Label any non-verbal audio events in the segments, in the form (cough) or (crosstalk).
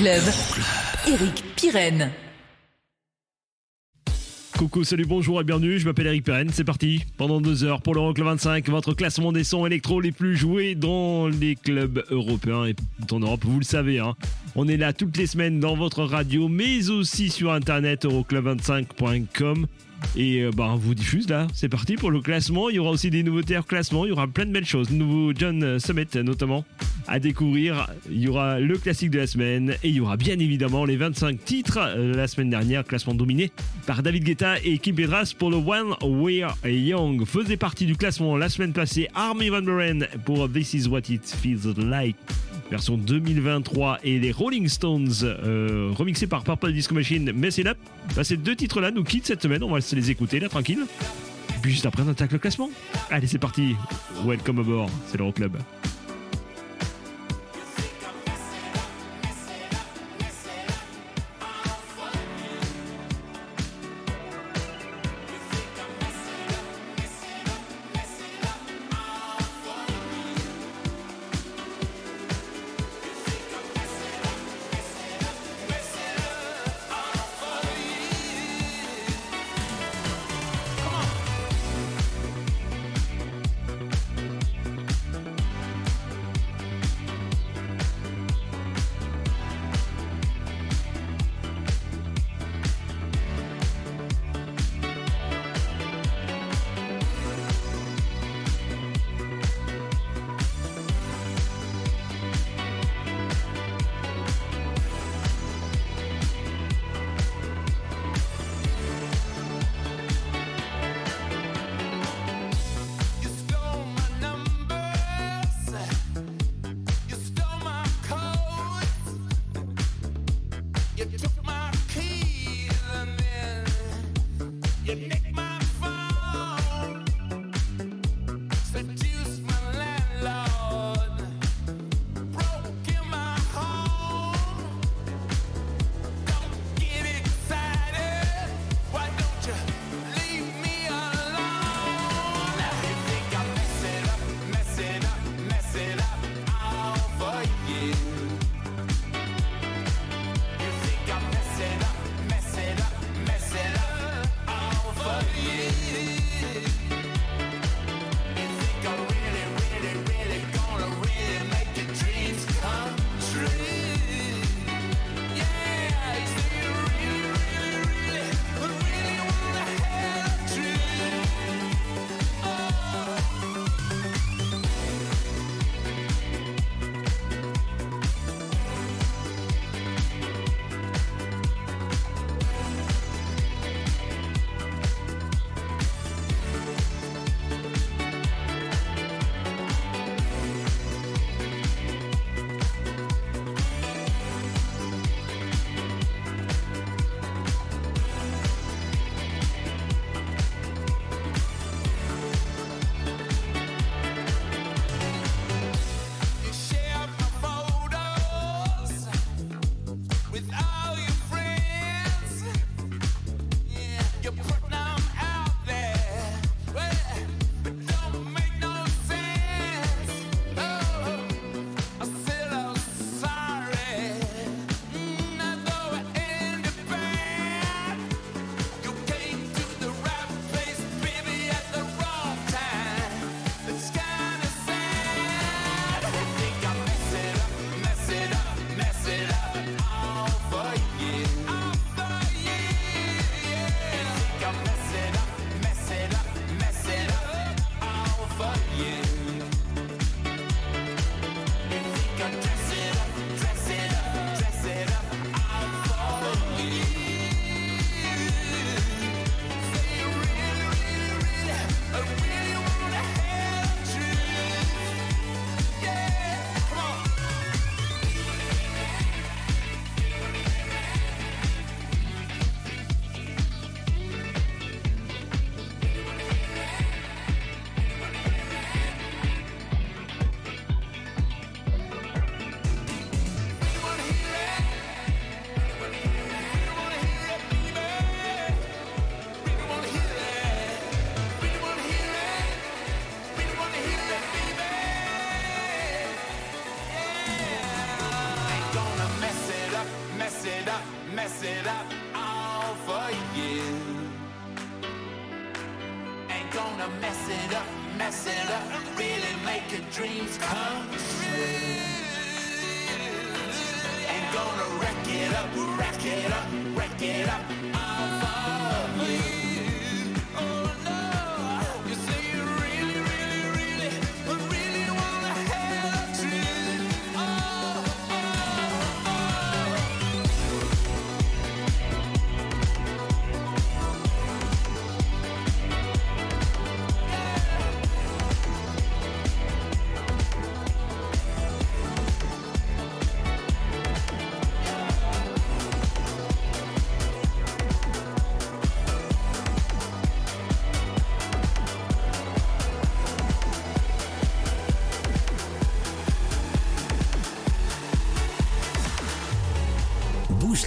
Euroclub. Eric Pirenne. Coucou, salut, bonjour et bienvenue, je m'appelle Eric Perren, c'est parti pendant deux heures pour l'Euroclub 25, votre classement des sons électro les plus joués dans les clubs européens et en Europe, vous le savez. Hein. On est là toutes les semaines dans votre radio, mais aussi sur internet euroclub25.com. Et euh, bah, on vous diffuse là, c'est parti pour le classement. Il y aura aussi des nouveautés au classement, il y aura plein de belles choses. Nouveau John Summit notamment à découvrir. Il y aura le classique de la semaine et il y aura bien évidemment les 25 titres euh, la semaine dernière, classement dominé par David Guetta et Kim Petras pour le One We're Young. Faisait partie du classement la semaine passée Army Van Buren pour This Is What It Feels Like. Version 2023 et les Rolling Stones euh, remixés par Purple Disco Machine Mess It Up. Bah, ces deux titres-là nous quittent cette semaine, on va les écouter là tranquille. Et puis juste après on attaque le classement. Allez c'est parti, welcome aboard, c'est l'Euroclub. You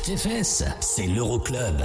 Tes fesses, c'est l'Euroclub.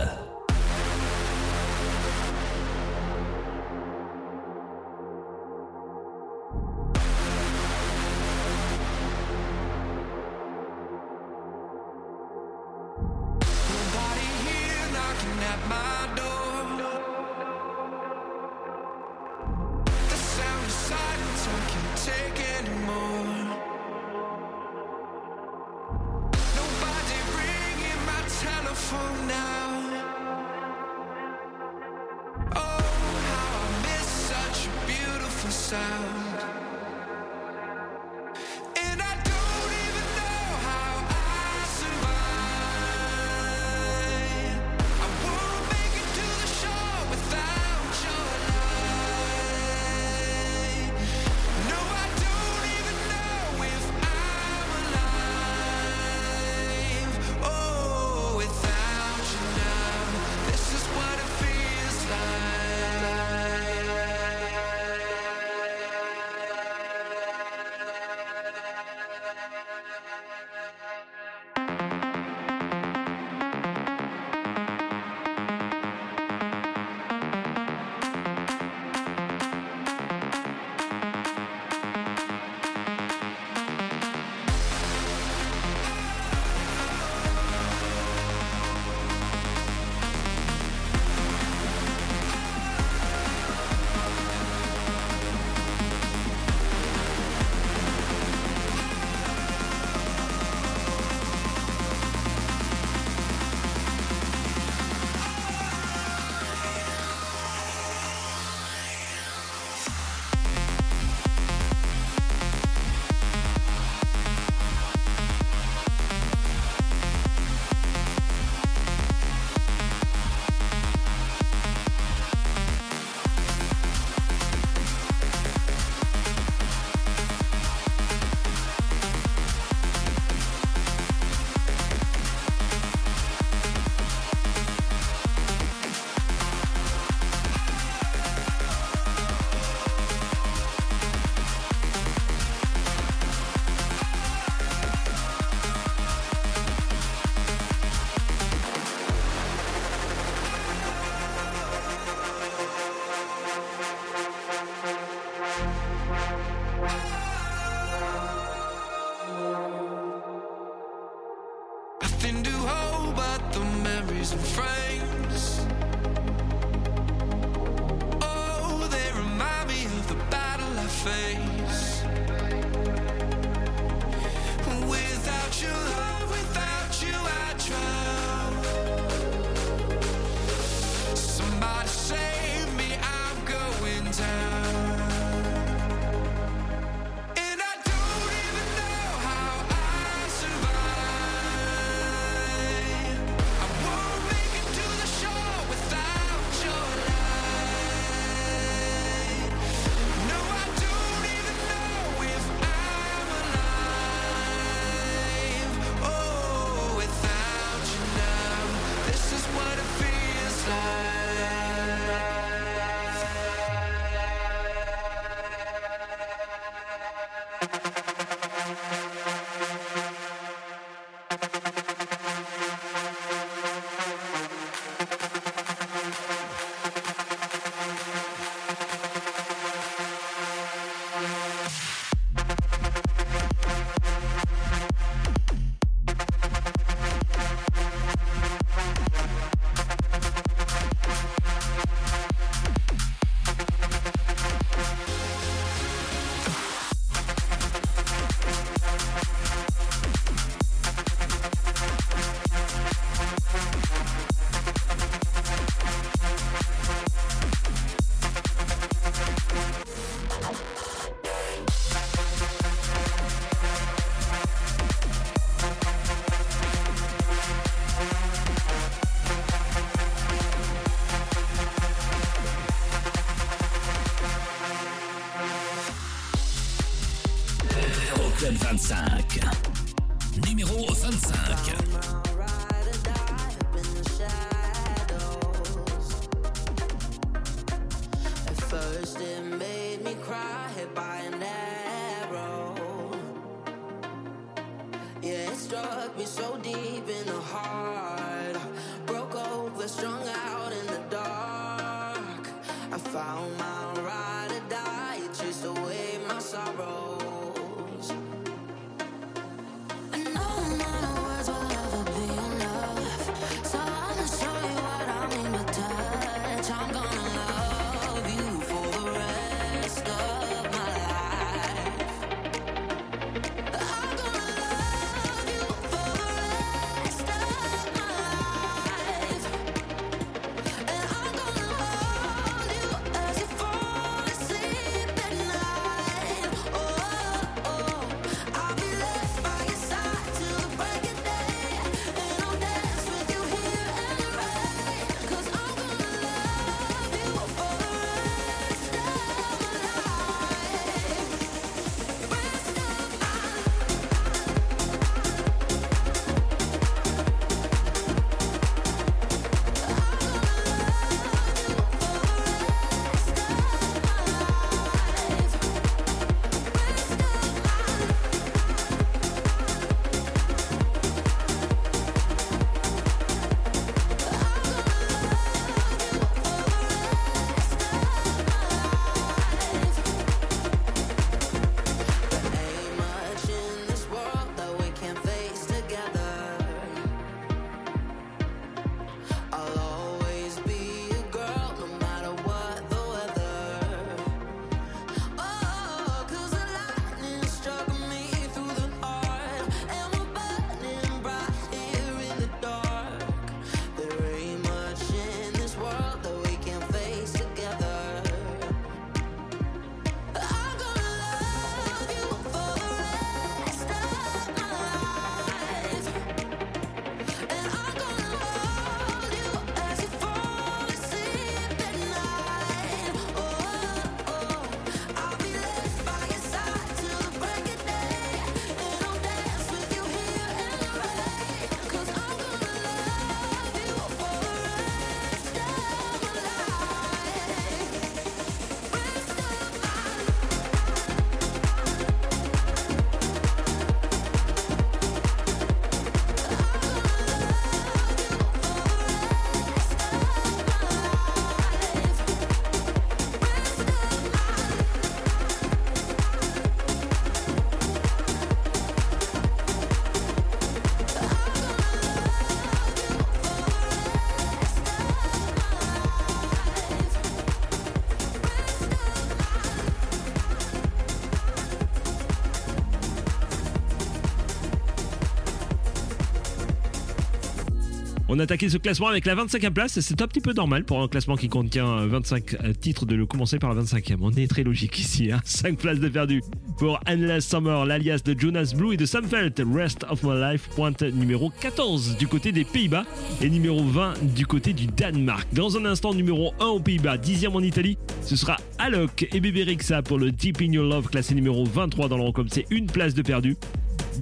On a ce classement avec la 25e place. C'est un petit peu normal pour un classement qui contient 25 titres de le commencer par la 25e. On est très logique ici. Hein (laughs) 5 places de perdu pour Endless Summer, l'alias de Jonas Blue et de Sam Felt. Rest of My Life, pointe numéro 14 du côté des Pays-Bas et numéro 20 du côté du Danemark. Dans un instant, numéro 1 aux Pays-Bas, 10e en Italie. Ce sera Alok et Bébé Rixa pour le Deep in Your Love, classé numéro 23 dans l'Eurocom. C'est une place de perdu.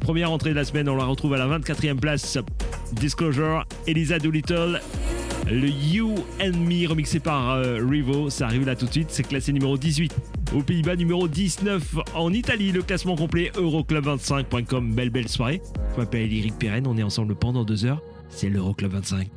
Première entrée de la semaine, on la retrouve à la 24e place. Disclosure, Elisa Doolittle, le You and Me remixé par euh, Rivo. Ça arrive là tout de suite, c'est classé numéro 18. Aux Pays-Bas, numéro 19 en Italie. Le classement complet Euroclub25.com. Belle, belle soirée. Je m'appelle Eric Perren, on est ensemble pendant deux heures. C'est l'Euroclub 25.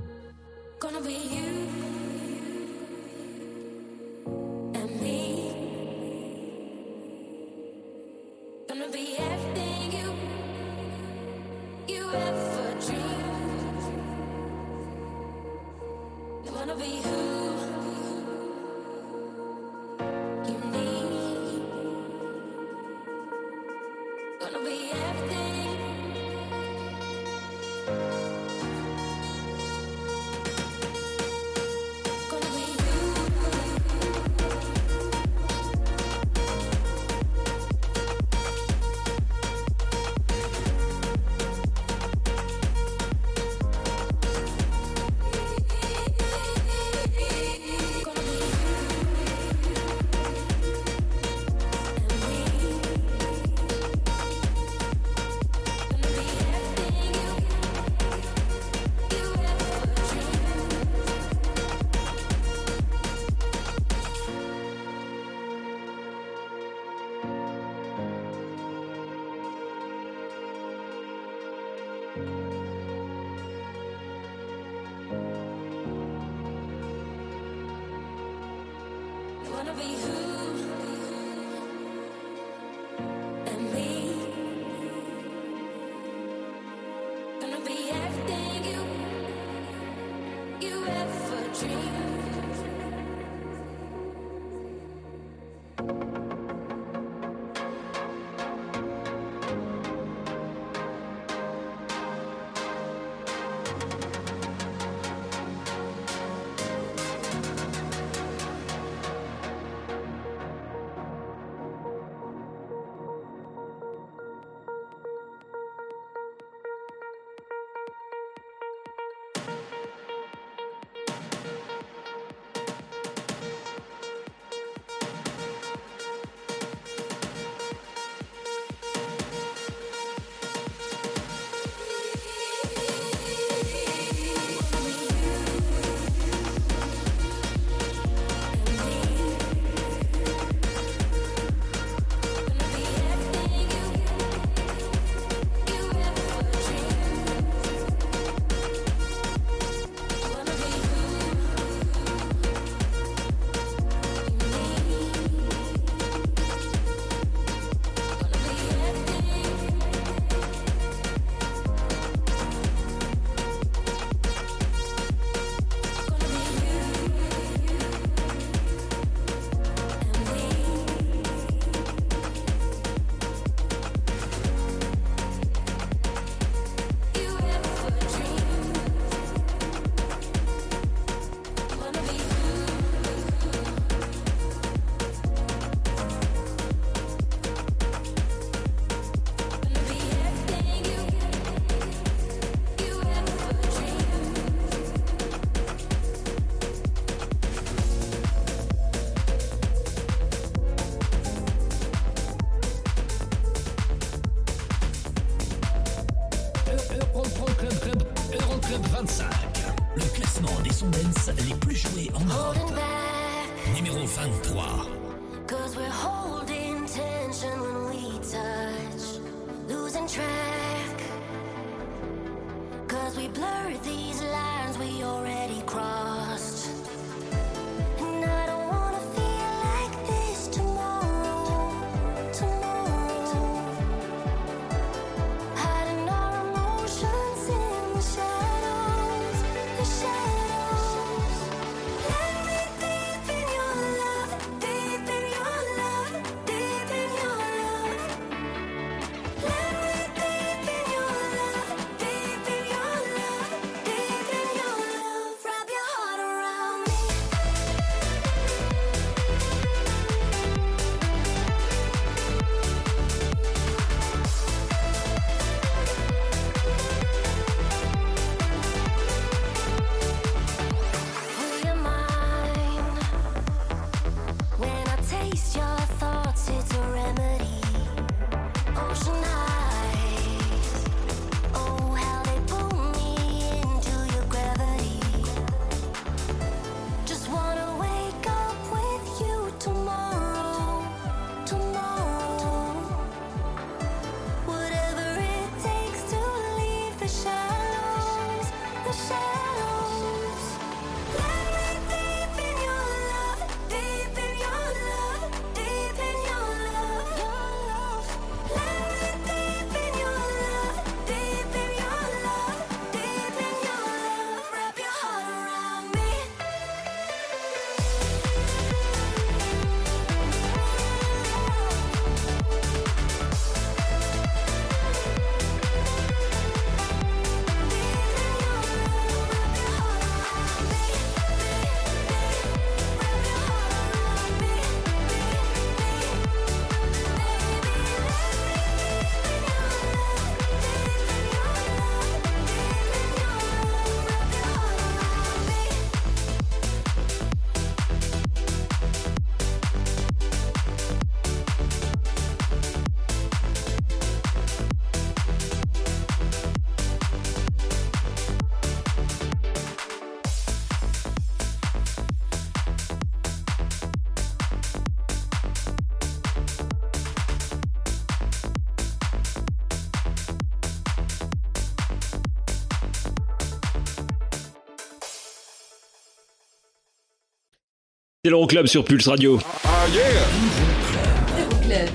L'Euroclub sur Pulse Radio.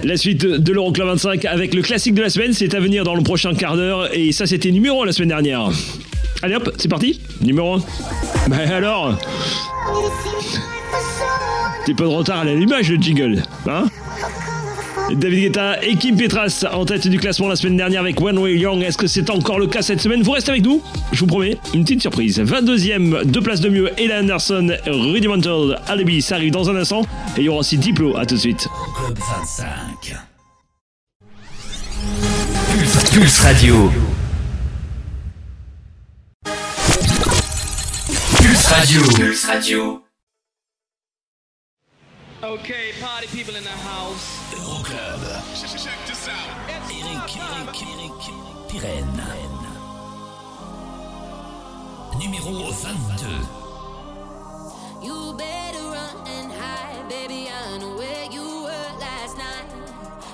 La suite de l'Euroclub 25 avec le classique de la semaine, c'est à venir dans le prochain quart d'heure et ça c'était numéro 1 la semaine dernière. Allez hop, c'est parti Numéro 1. Bah alors? T'es pas de retard à l'allumage le jingle, hein? David Guetta et Kim Petras en tête du classement la semaine dernière avec One Way Young. Est-ce que c'est encore le cas cette semaine? Vous restez avec nous Je vous promets, une petite surprise. 22e, deux places de mieux, Ella Anderson, Rudimental, Alibi, ça arrive dans un instant. Et il y aura aussi Diplo, à tout de suite. Club 25. Pulse, Pulse Radio. Pulse Radio. Pulse Radio. Okay, party people in the house. Euroclub. Eric, Eric, Eric, Pirenne. Numéro 22. You better run and hide, baby. I know where you were last night.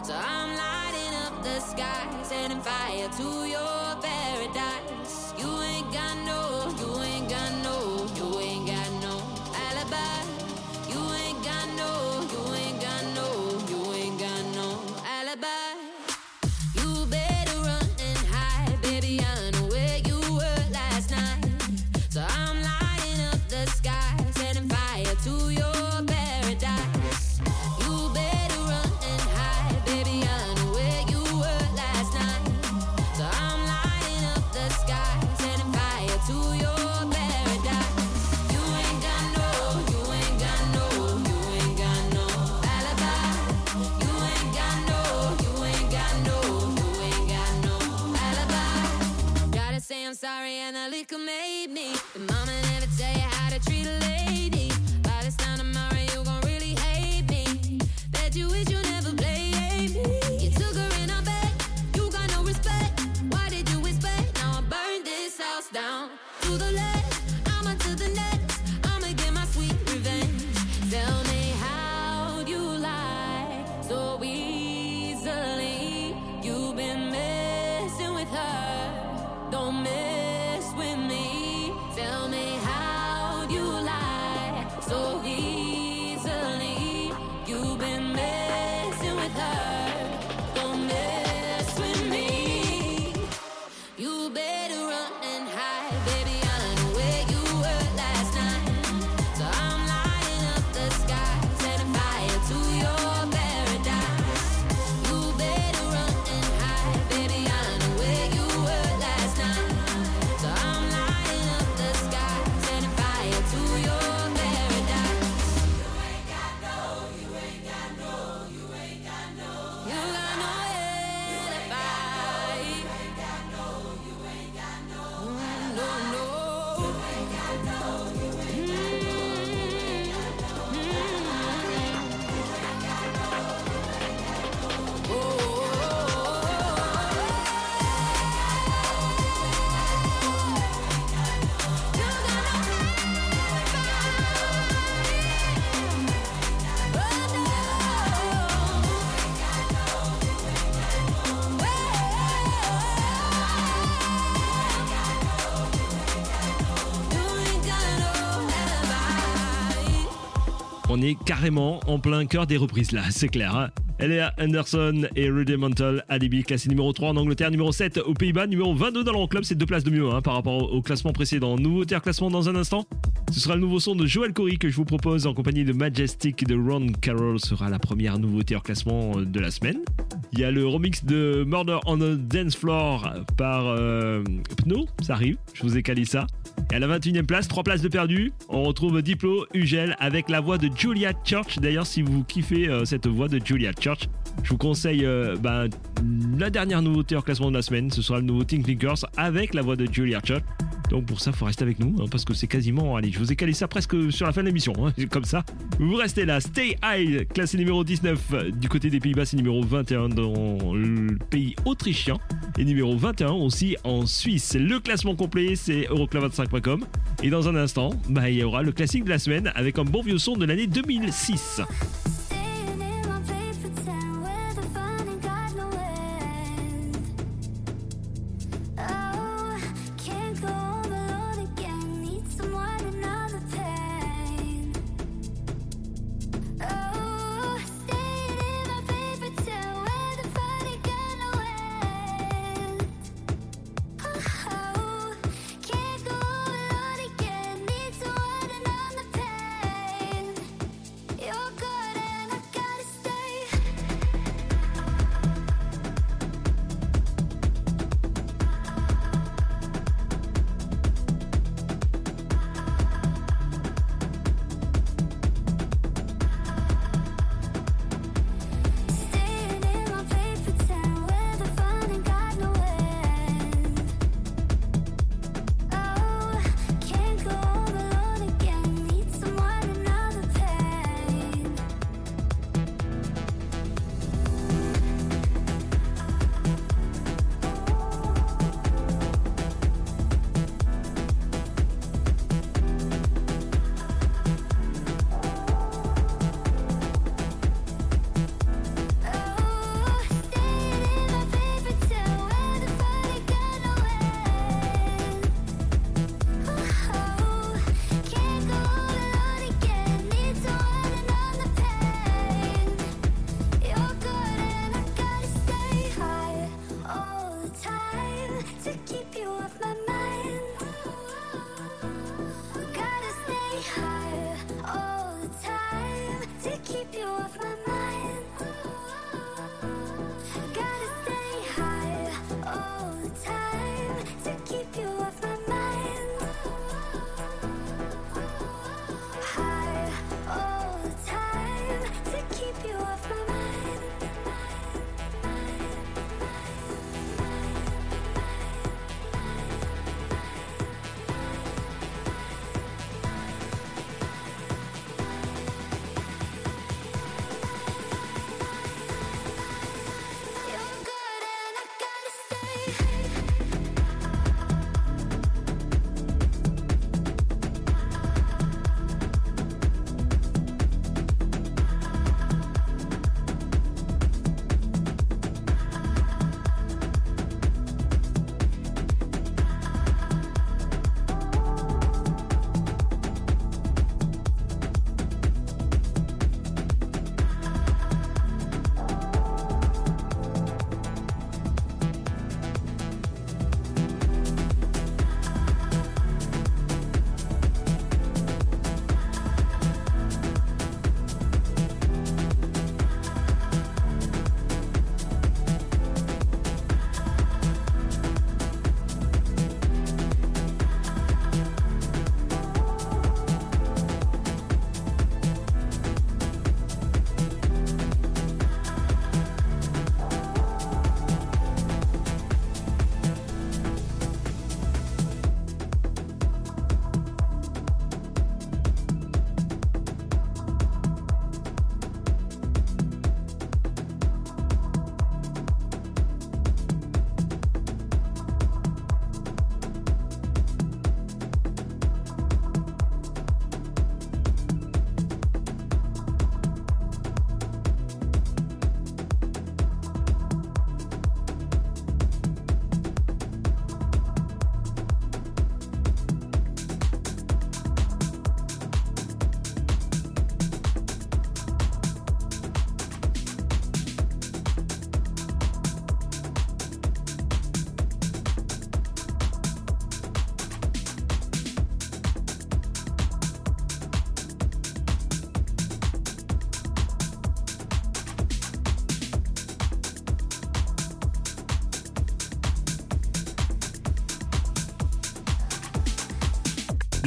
So I'm lighting up the sky, setting fire to your paradise. You ain't got no, sorry and the liquor made me. Carrément en plein cœur des reprises là, c'est clair. hein. Elia Anderson et Rudimental Alibi, classé numéro 3 en Angleterre, numéro 7 aux Pays-Bas, numéro 22 dans l'Euroclub, c'est deux places de mieux hein, par rapport au classement précédent. Nouveau tiers classement dans un instant. Ce sera le nouveau son de Joel Corey que je vous propose en compagnie de Majestic de Ron Carroll sera la première nouveauté hors classement euh, de la semaine. Il y a le remix de Murder on the Dance Floor par euh, Pno, ça arrive, je vous ai calé ça. Et à la 21e place, 3 places de perdu, on retrouve Diplo, Ugel avec la voix de Julia Church. D'ailleurs, si vous kiffez euh, cette voix de Julia Church, je vous conseille euh, bah, la dernière nouveauté hors classement de la semaine. Ce sera le nouveau Think Thinkers avec la voix de Julia Church. Donc pour ça, faut rester avec nous hein, parce que c'est quasiment. Allez, je vous ai calé ça presque sur la fin de l'émission. hein, (laughs) comme ça, vous restez là. Stay High, classé numéro 19 euh, du côté des Pays-Bas, c'est numéro 21 dans le pays autrichien et numéro 21 aussi en Suisse. Le classement complet, c'est euroclub25.com. Et dans un instant, bah, il y aura le classique de la semaine avec un bon vieux son de l'année 2006.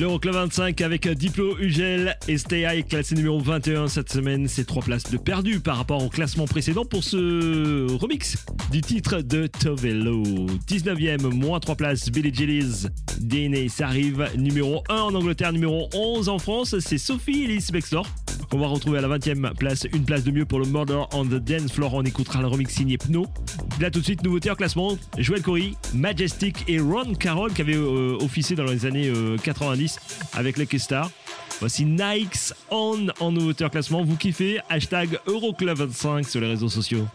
L'Euroclub 25 avec Diplo, Ugel et Stay High, classé numéro 21 cette semaine. C'est trois places de perdu par rapport au classement précédent pour ce remix du titre de Tovelo. 19ème, moins 3 places, Billy Jellies, DNA, ça arrive. Numéro 1 en Angleterre, numéro 11 en France, c'est Sophie Elise Bextor. On va retrouver à la 20ème place une place de mieux pour le Murder on the Dance Floor. On écoutera le remix signé Pno. Là tout de suite, nouveauté en classement, Joël Corey, Majestic et Ron Carroll qui avaient euh, officié dans les années euh, 90 avec les Star. Voici Nikes On en nouveauté en classement. Vous kiffez? Hashtag Euroclub25 sur les réseaux sociaux.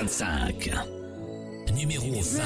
25. Numéro 20.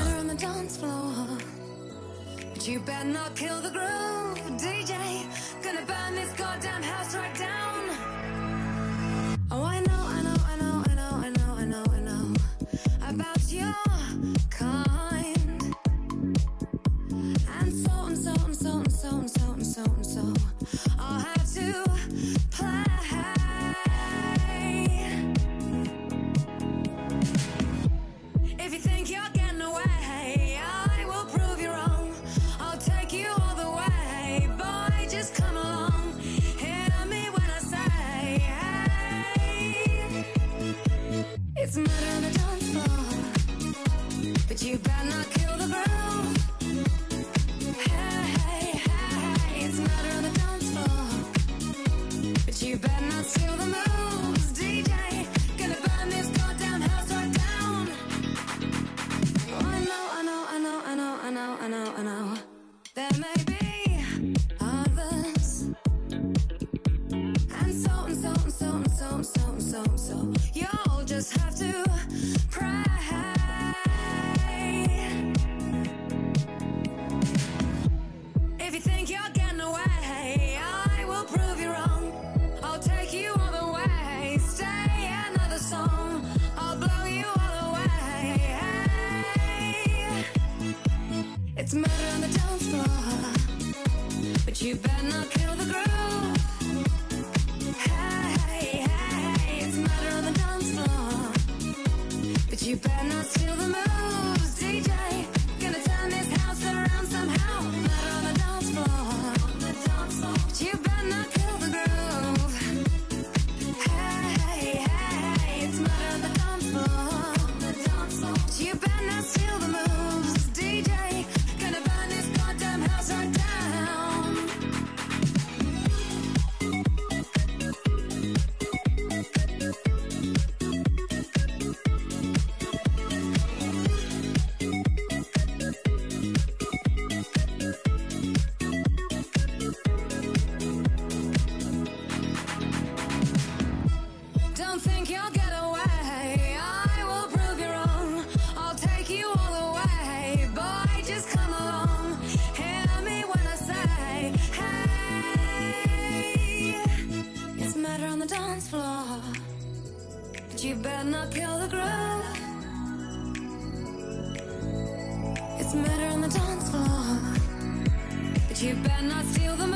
you better not kill the groove. It's murder on the dance floor. But you better not steal the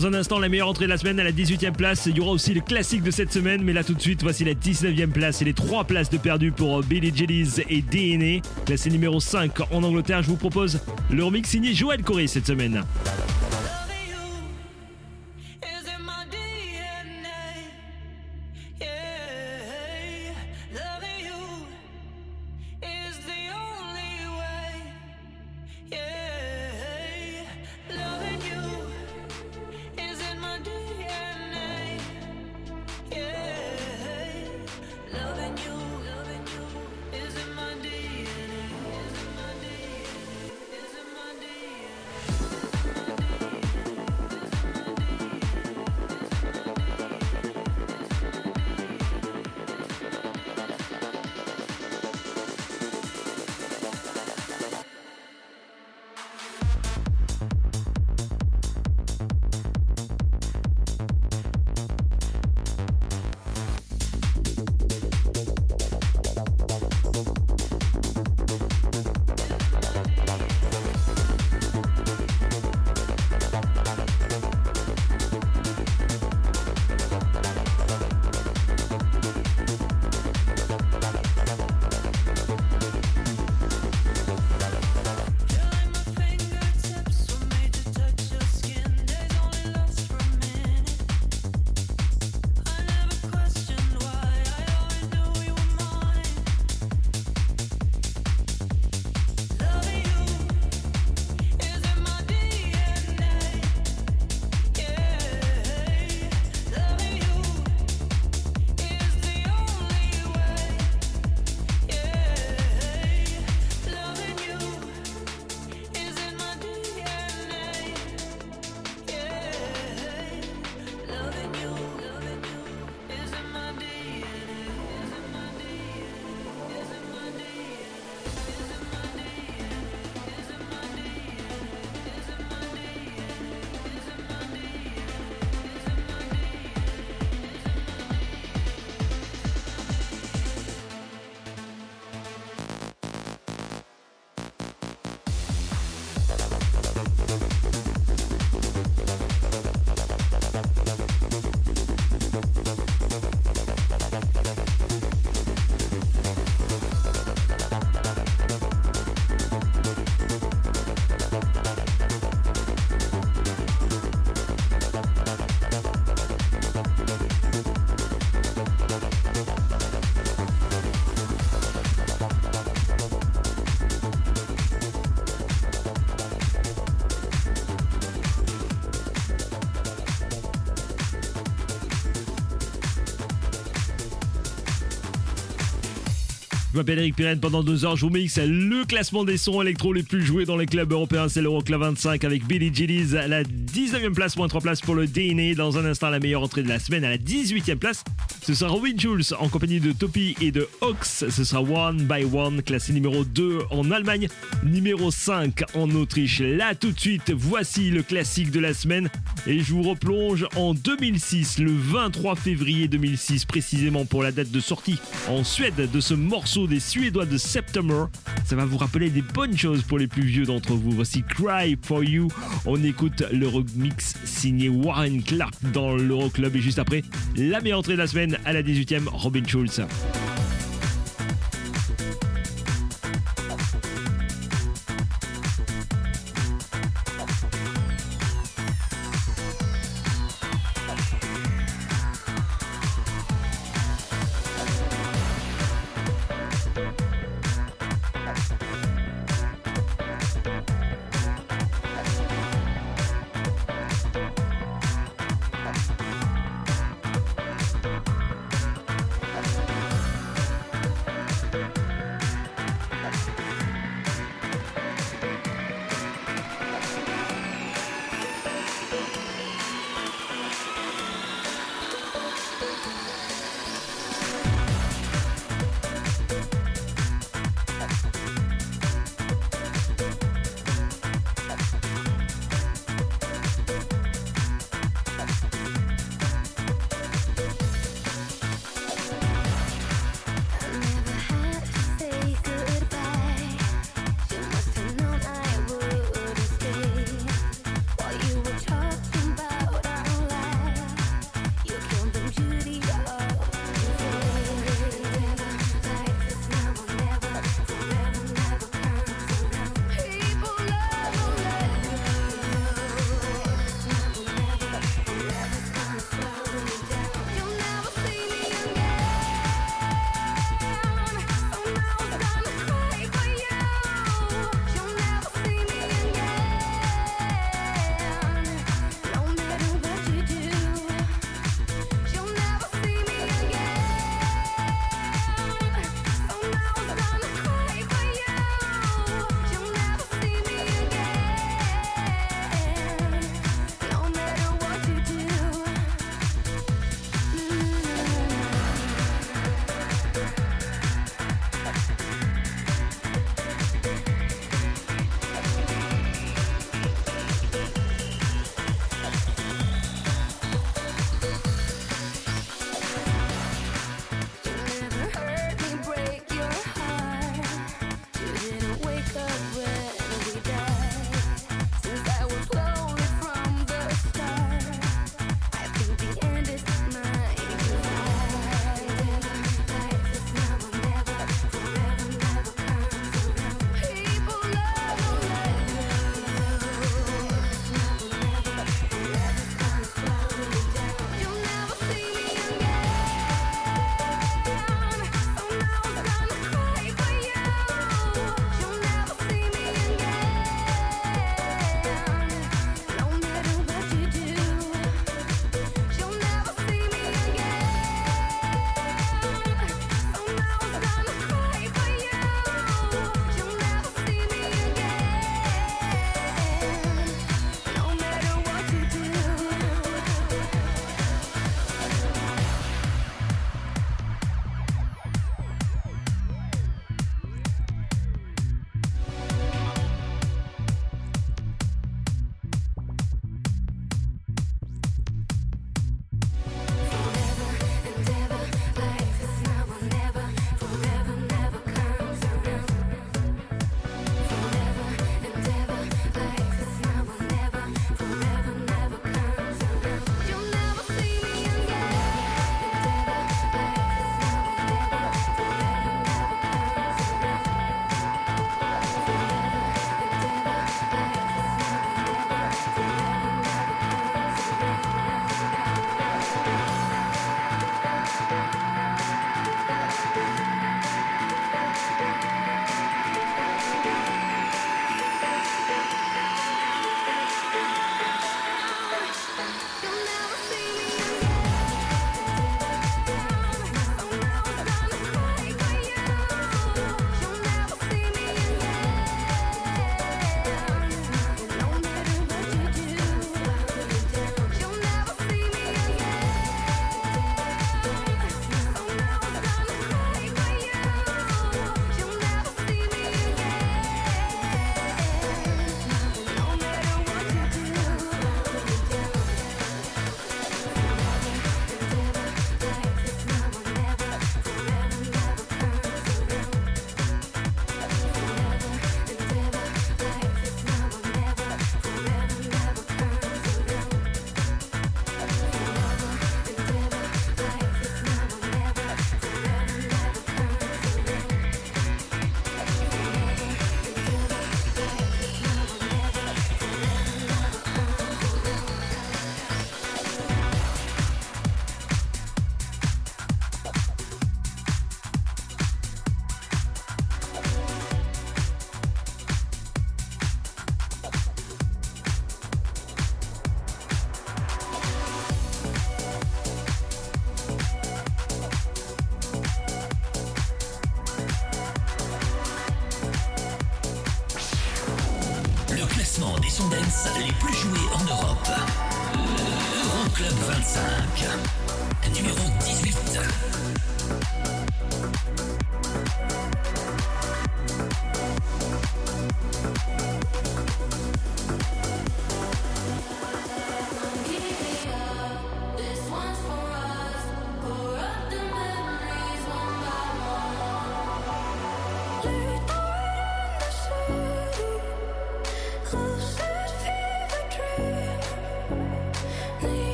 Dans un instant, la meilleure entrée de la semaine à la 18e place. Il y aura aussi le classique de cette semaine, mais là tout de suite, voici la 19e place et les 3 places de perdu pour euh, Billy Jellies et DNA. Classé numéro 5 en Angleterre, je vous propose le remix signé Joël Corey cette semaine. M'appelle Eric Pirenne. Pendant deux heures, je vous mixe le classement des sons électro les plus joués dans les clubs européens. C'est l'Euroclub 25 avec Billy Gillies à la 19e place, moins 3 places pour le DNA. Dans un instant, la meilleure entrée de la semaine à la 18e place. Ce sera Robin Jules en compagnie de Topi et de Ox. Ce sera One by One, classé numéro 2 en Allemagne, numéro 5 en Autriche. Là, tout de suite, voici le classique de la semaine. Et je vous replonge en 2006, le 23 février 2006, précisément pour la date de sortie en Suède de ce morceau des Suédois de September. Ça va vous rappeler des bonnes choses pour les plus vieux d'entre vous. Voici Cry for You. On écoute le remix signé Warren Clark dans l'Euroclub. Et juste après, la meilleure entrée de la semaine à la 18e, Robin Schulz.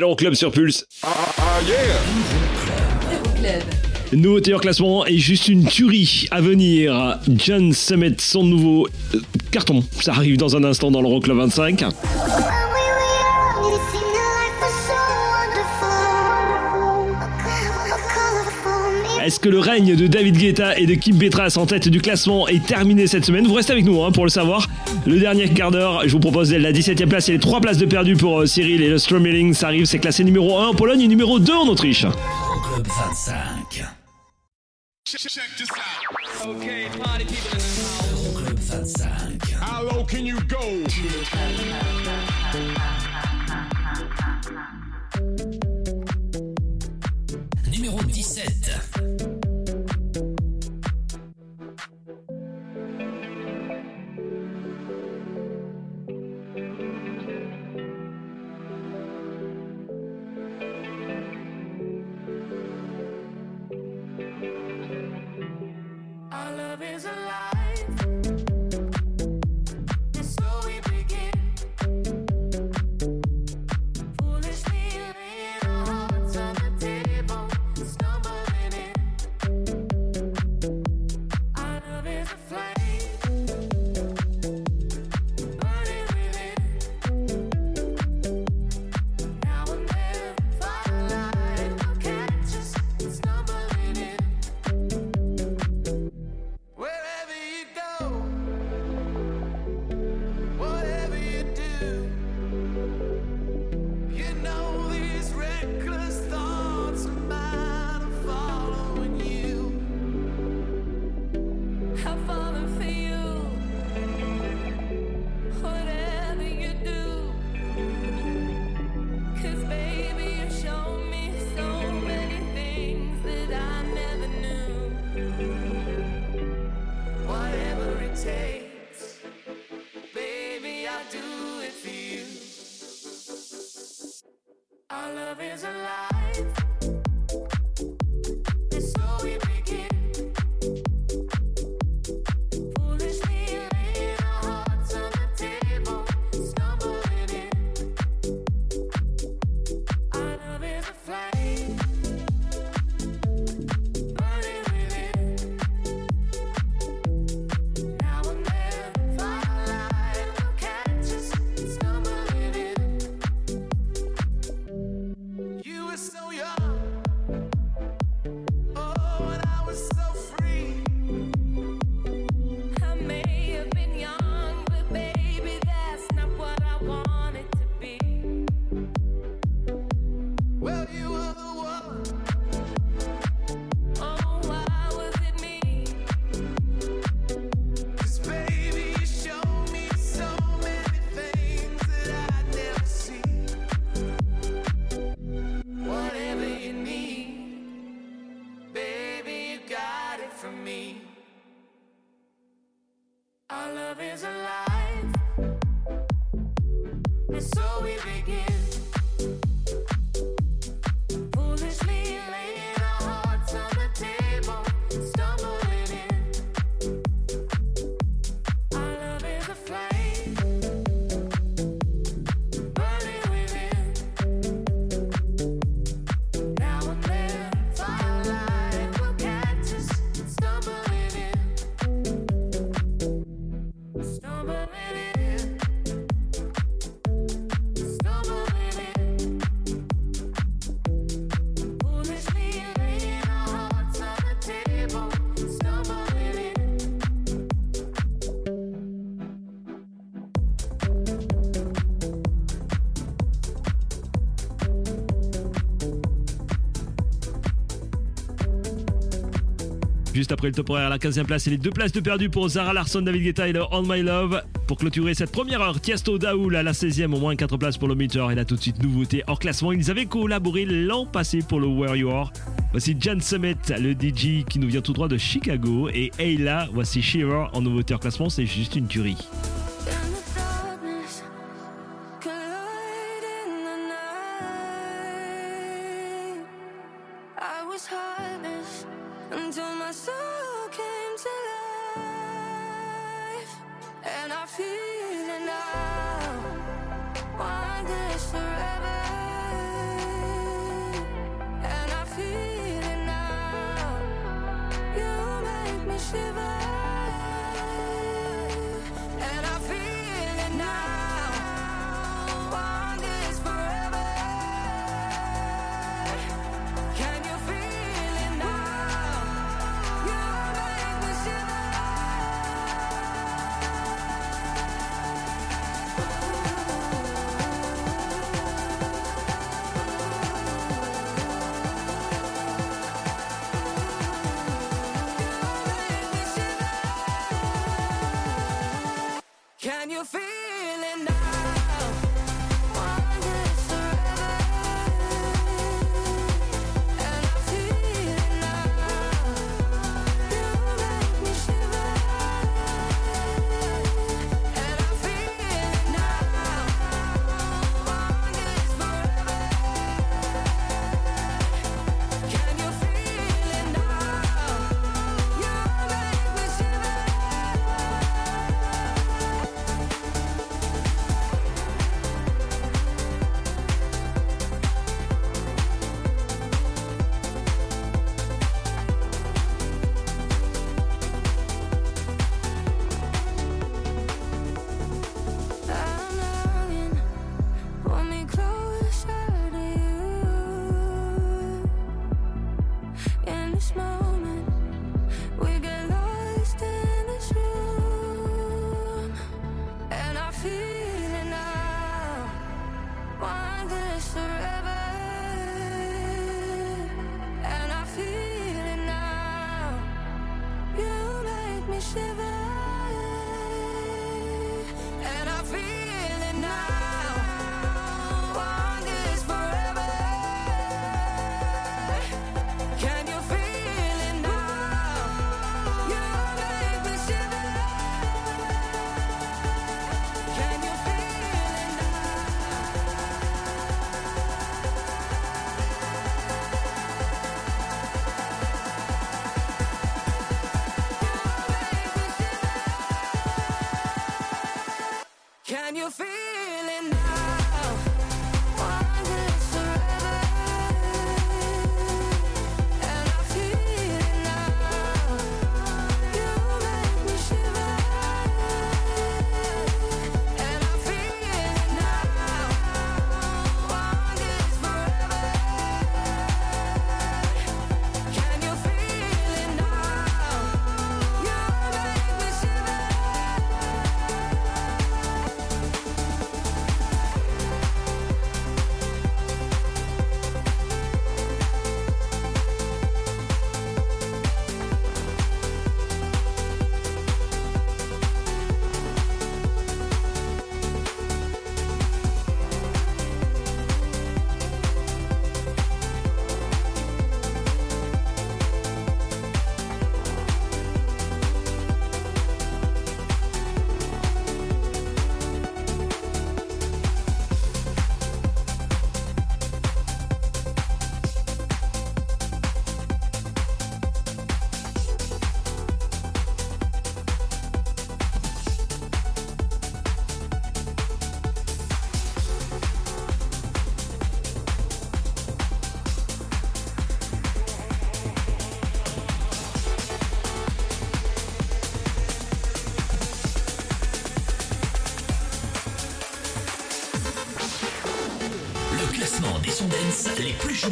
C'est l'Euroclub sur Pulse. Ah, ah classement et juste une tuerie à venir. John Summit, son nouveau euh, carton. Ça arrive dans un instant dans l'Euroclub 25. Est-ce que le règne de David Guetta et de Kim Petras en tête du classement est terminé cette semaine? Vous restez avec nous hein, pour le savoir. Le dernier quart d'heure, je vous propose la 17e place et les 3 places de perdu pour euh, Cyril et le Stromeling. Ça arrive, c'est classé numéro 1 en Pologne et numéro 2 en Autriche. Juste après le top horaire, la 15e place et les deux places de perdu pour Zara Larson, David Guetta et le On My Love. Pour clôturer cette première heure, Tiesto Daoul à la 16e, au moins 4 places pour le Meteor. Et là, tout de suite, nouveauté hors classement. Ils avaient collaboré l'an passé pour le Where Voici Jan Summit, le DJ qui nous vient tout droit de Chicago. Et Ayla, voici Shiver en nouveauté hors classement. C'est juste une tuerie.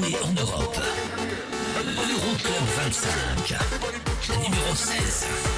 En Europe. Euroclub 25. Numéro 16.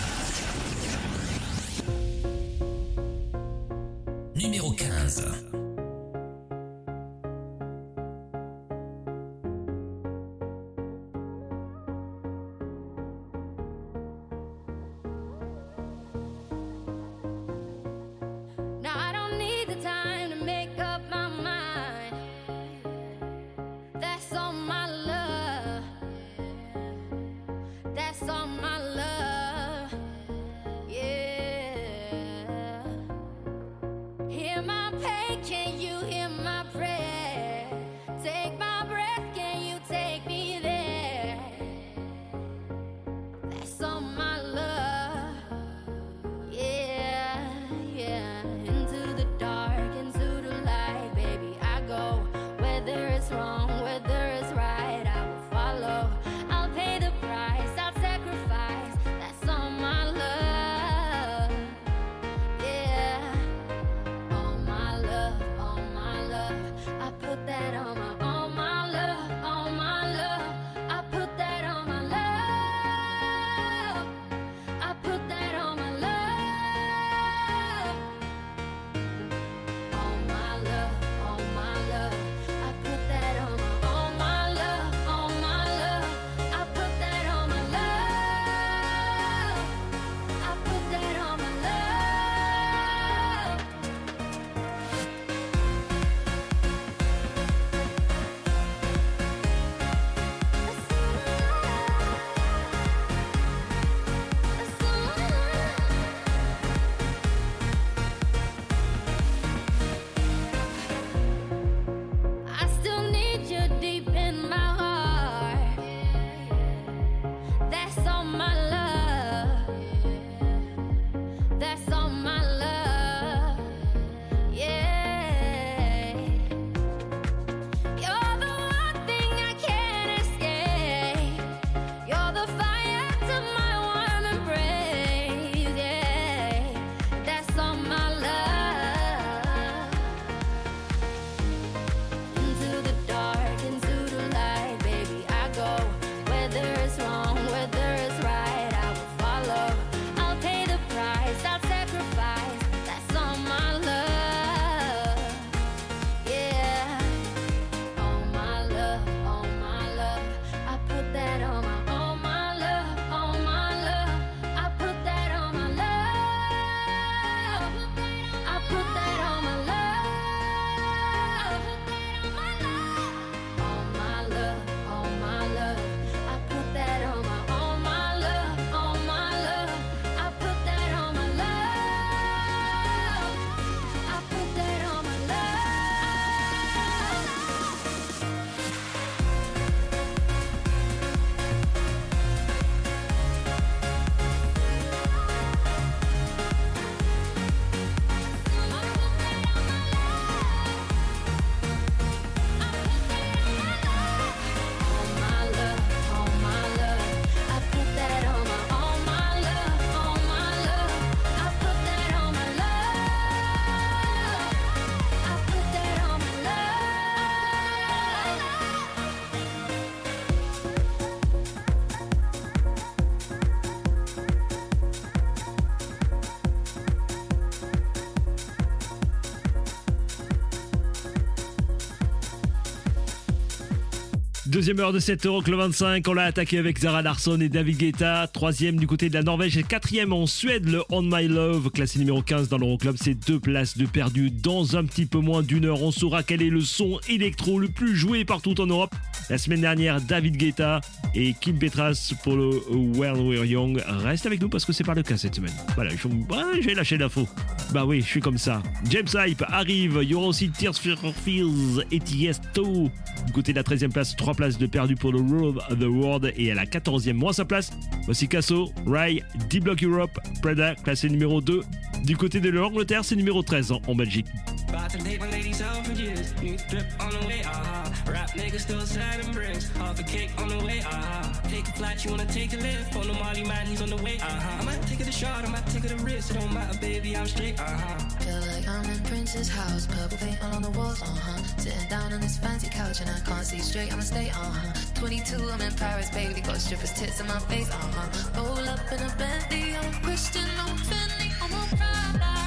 Deuxième heure de cette Euroclub 25, on l'a attaqué avec Zara Larsson et David Guetta. Troisième du côté de la Norvège et quatrième en Suède, le On My Love, classé numéro 15 dans l'Euroclub. C'est deux places de perdu. Dans un petit peu moins d'une heure, on saura quel est le son électro le plus joué partout en Europe. La semaine dernière, David Guetta et Kim Petras pour le When We're Young. Reste avec nous parce que c'est pas le cas cette semaine. Voilà, ouais, j'ai lâché l'info. Bah oui, je suis comme ça. James Hype arrive. Il y aussi Tears for Fears et Tiesto. Du côté de la 13e place, 3 places de perdu pour le Rule of the World. Et à la 14e, moins sa place, voici Casso, Rai, D-Block Europe, Preda, classé numéro 2. Du côté de l'Angleterre, c'est numéro 13 en, en Belgique. About to take my ladies out for years. New drip on the way, ah. Rap niggas still and bricks. Half a cake on the way, ah. Take a flight, you wanna take a lift. On the Molly man, he's on the way, ah. I might take it a shot, I might take it a risk. It don't matter, baby, I'm straight, ah. Feel like I'm in Prince's house, purple paint all on the walls, uh huh. Sitting down on this fancy couch and I can't see straight, I'ma stay, uh huh. 22, I'm in Paris, baby, got strippers' tits in my face, uh huh. Roll up in a Bentley, I'm Christian, I'm Fendi, I'm a Prada.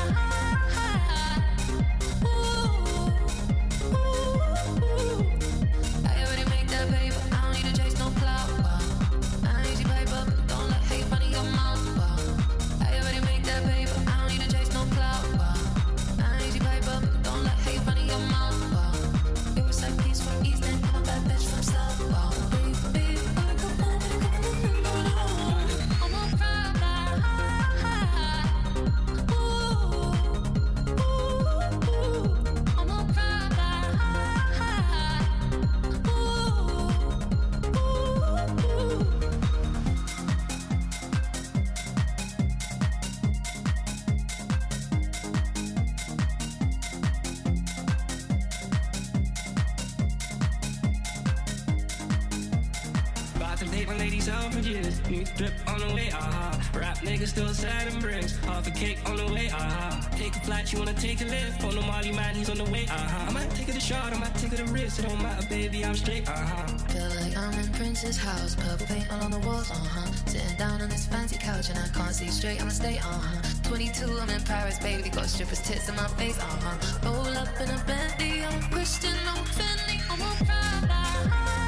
Drip on the way, ah. Rap niggas still sad and bricks. Half a cake on the way, ah. Take a flight, you wanna take a lift. On the Molly man, he's on the way, ah. I might take it a shot, I might take it a risk. It don't matter, baby, I'm straight, ah. Feel like I'm in Prince's house, purple paint all on the walls, uh huh. Sitting down on this fancy couch and I can't see straight, I'ma stay, uh huh. 22, I'm in Paris, baby, got strippers' tits in my face, uh huh. Roll up in a Bentley, I'm Christian, I'm Fendi, I'm a Prada.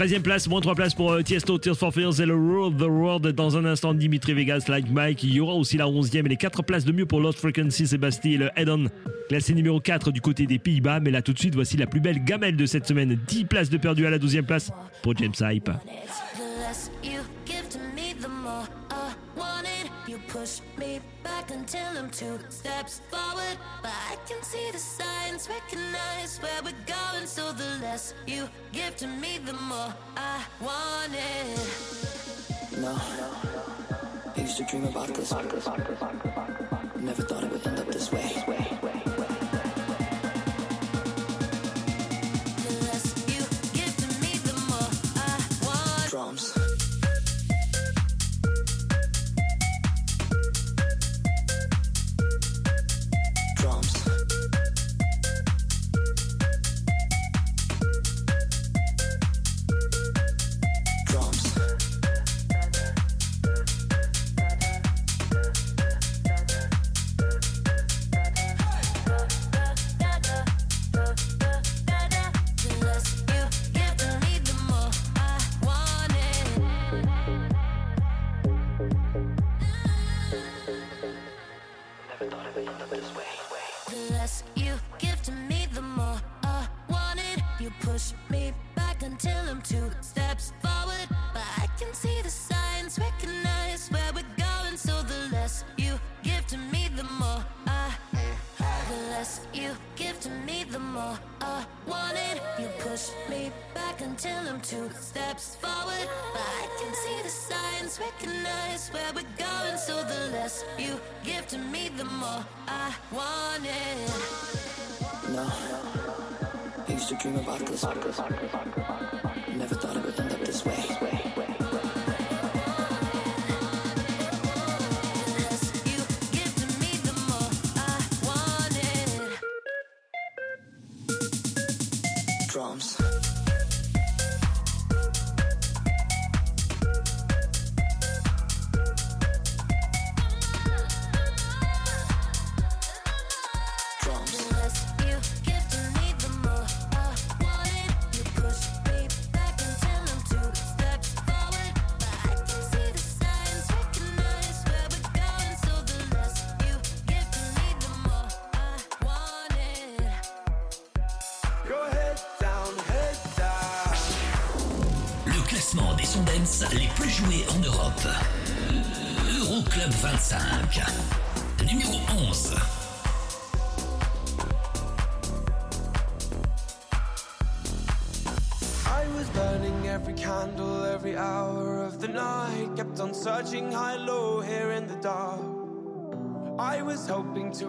13e place, moins 3 places pour euh, Tiesto, Tears for Fears et le World the World. Dans un instant, Dimitri Vegas, Like Mike. Il y aura aussi la 11e et les 4 places de mieux pour Lost Frequency, Sébastien et le Head-On. Classé numéro 4 du côté des Pays-Bas. Mais là, tout de suite, voici la plus belle gamelle de cette semaine. 10 places de perdu à la 12e place pour James Hype. Dream about this. Push me back until I'm two steps forward. But I can see the signs, recognize where we're going. So the less you give to me, the more I. The less you give to me, the more I want it. You push me back until I'm two steps forward. But I can see the signs, recognize where we're going. So the less you give to me, the more I want it. No. Used to dream about this. Never thought it would end up this way.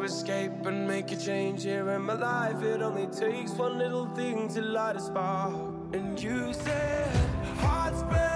Escape and make a change here in my life. It only takes one little thing to light a spark. And you said, Hearts break,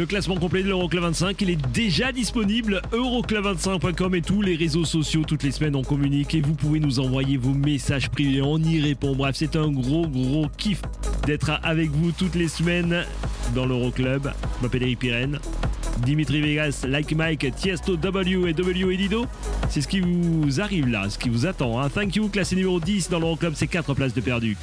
Le classement complet de l'Euroclub 25, il est déjà disponible. Euroclub25.com et tous les réseaux sociaux. Toutes les semaines, on communique et vous pouvez nous envoyer vos messages privés. On y répond. Bref, c'est un gros, gros kiff d'être avec vous toutes les semaines dans l'Euroclub. Je m'appelle Eric Pirenne. Dimitri Vegas, Like Mike, Tiesto, W et W et Dido. C'est ce qui vous arrive là, ce qui vous attend. hein. Thank you, classé numéro 10 dans l'Euroclub, c'est 4 places de perdu.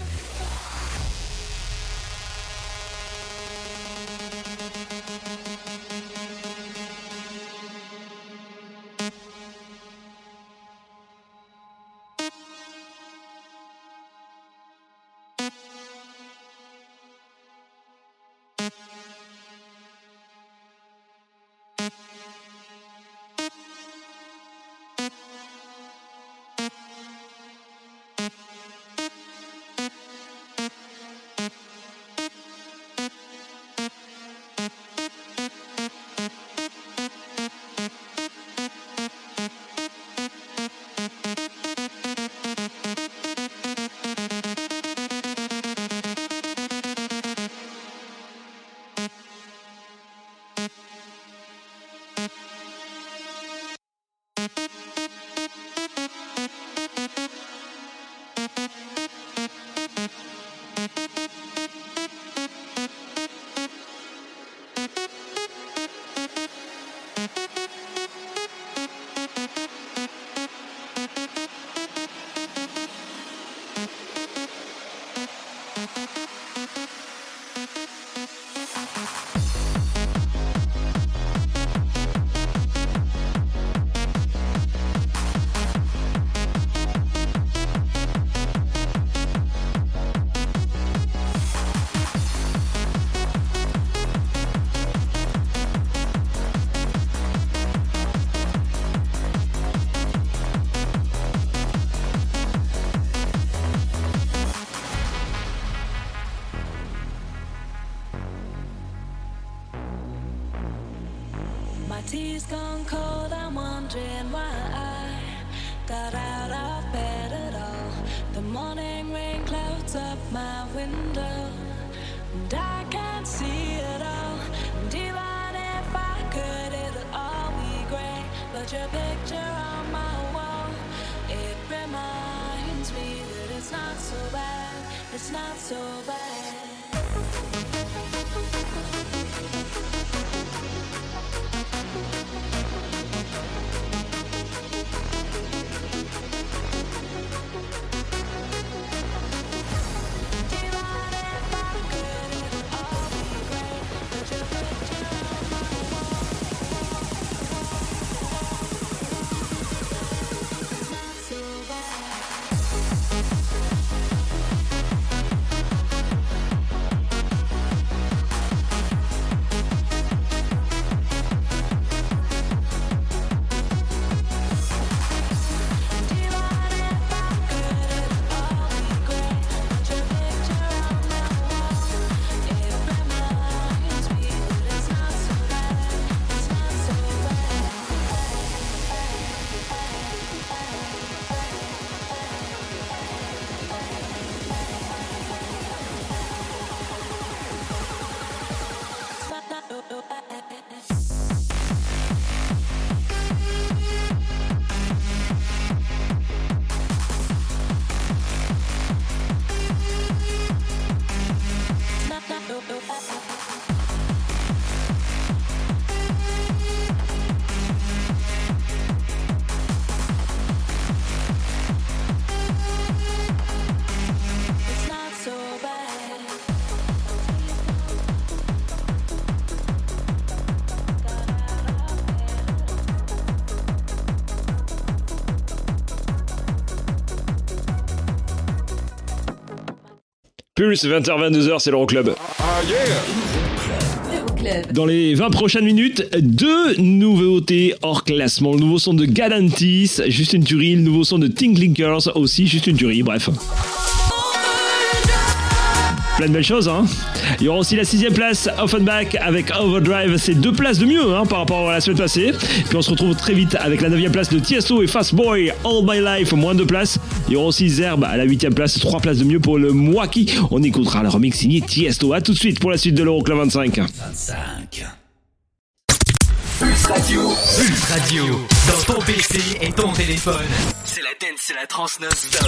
Pulse, 20h, 22h, c'est l'Euroclub. Euroclub. Dans les 20 prochaines minutes, deux nouveautés hors classement. Le nouveau son de Galantis, juste une tuerie. Le nouveau son de Tinklinkers, aussi juste une tuerie. Bref. Plein de belles choses, hein. Il y aura aussi la sixième place, Offenbach avec Overdrive. C'est deux places de mieux hein, par rapport à la semaine passée. Puis on se retrouve très vite avec la neuvième place de Tiesto et Fast Boy, All My Life, moins de places. Il y aura aussi Zerb à la huitième place, trois places de mieux pour le Mwaki. On écoutera le remix signé Tiesto. À tout de suite pour la suite de l'Euroclub 25. 25. Pulse Radio. Pulse Radio, dans ton PC et ton téléphone. C'est la dance, c'est la trans non-stop.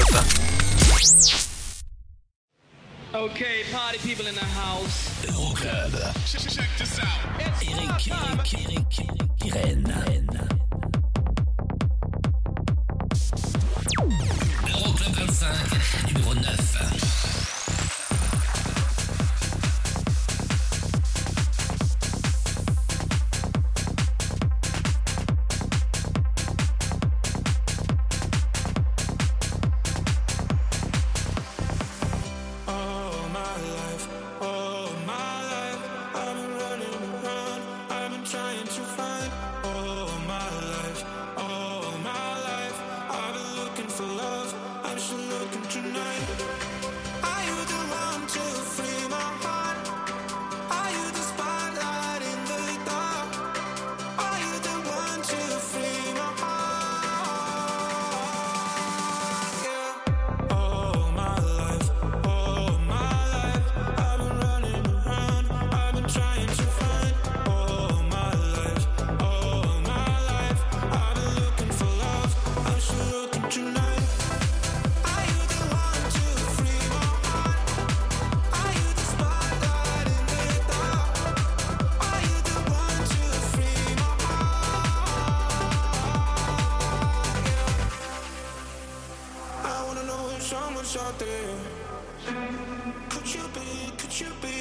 Okay, party people in the house. Euroclub. Eric, Eric, Eric, Irène. Euroclub 25, numéro 9. Could you be, could you be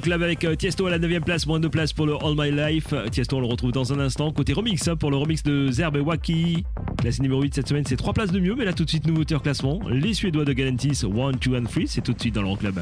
tonight. L'Euroclub avec euh, Tiesto à la 9ème place, moins de place pour le All My Life. Tiesto, on le retrouve dans un instant. Côté remix, hein, pour le remix de Zerbe et Waki. Classé numéro 8 cette semaine, c'est 3 places de mieux, mais là tout de suite, nouveauté en classement. Les Suédois de Galantis, 1, 2 and 3, c'est tout de suite dans l'Euroclub.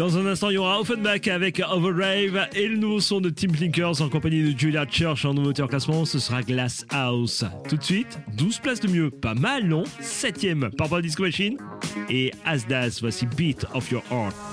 Dans un instant, il y aura Offenbach avec Overdrive et le nouveau son de Tim Linkers en compagnie de Julia Church en nouveauté en classement. Ce sera Glass House. Tout de suite, 12 places de mieux. Pas mal, non? 7ème par Disco Machine et Asdas. Voici Beat of Your Heart.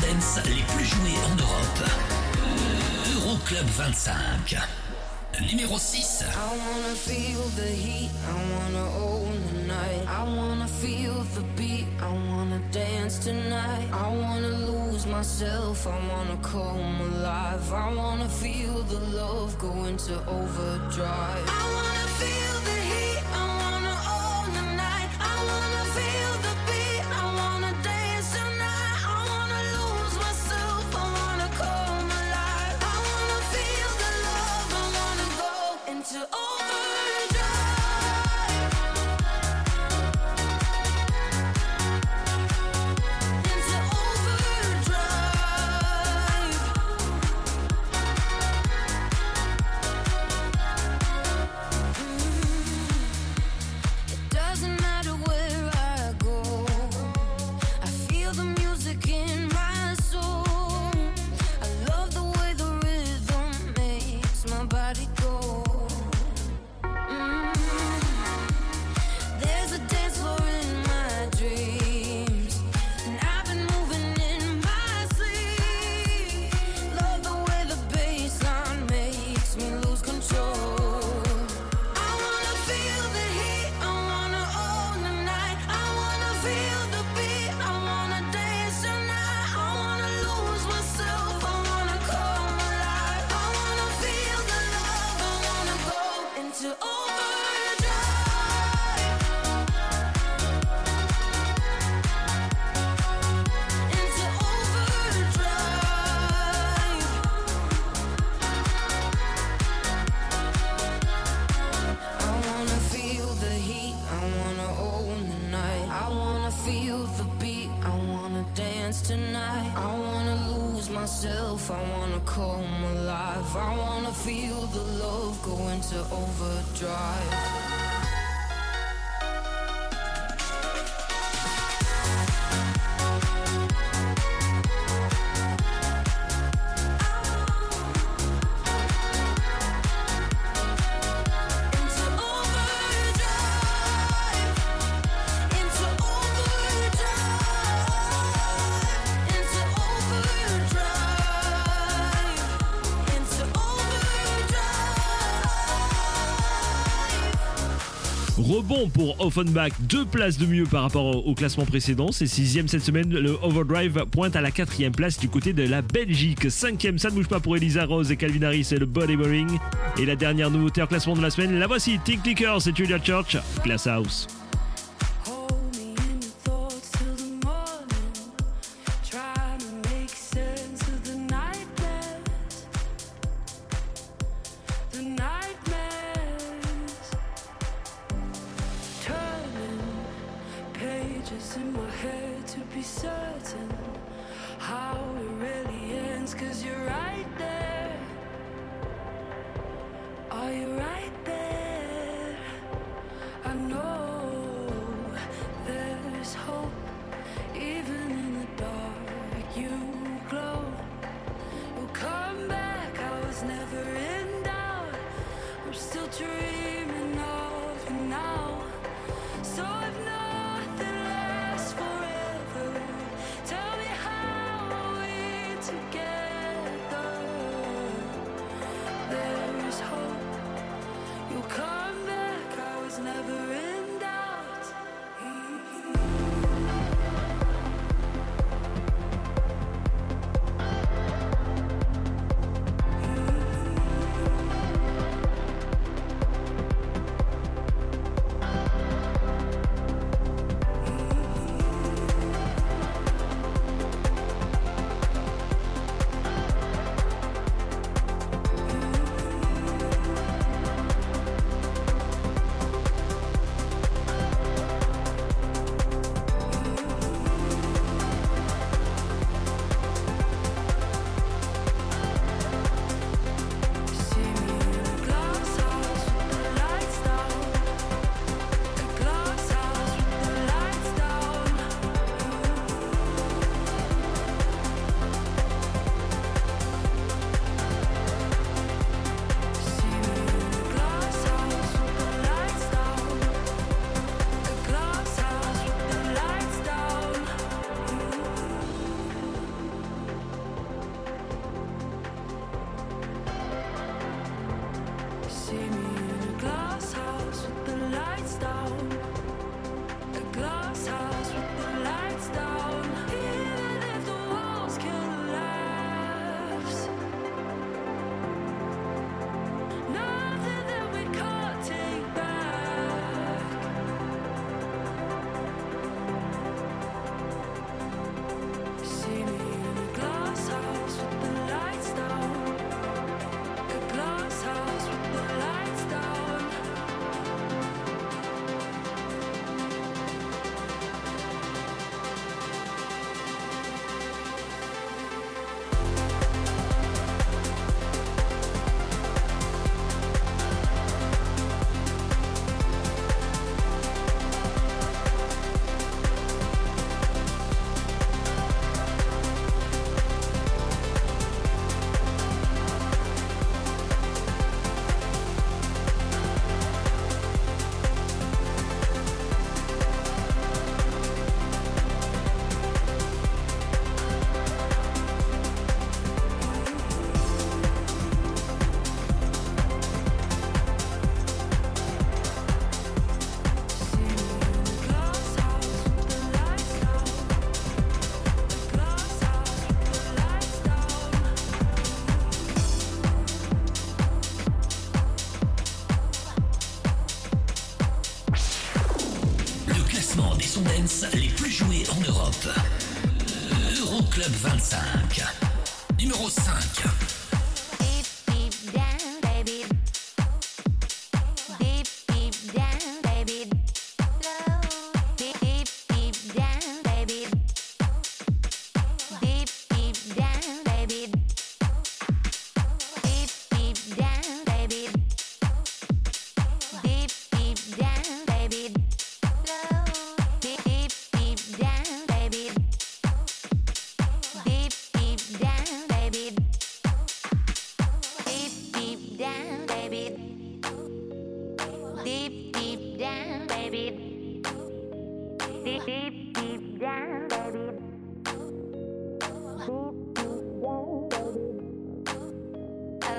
dance les plus joués en Europe. Euroclub 25. Numéro 6. I wanna feel the heat, I wanna own the night. I wanna feel the beat, I wanna dance tonight. I wanna lose myself, I wanna come alive. I wanna feel the love go into overdrive. pour Offenbach, deux places de mieux par rapport au, classement précédent. C'est sixième cette semaine. Le Overdrive pointe à la quatrième place du côté de la Belgique. Cinquième, ça ne bouge pas pour Elisa Rose et Calvin Harris et le Bodyboring. Et la dernière nouveauté en classement de la semaine, la voici, Tick Tickers, c'est Julia Church, Class House. Euroclub 25.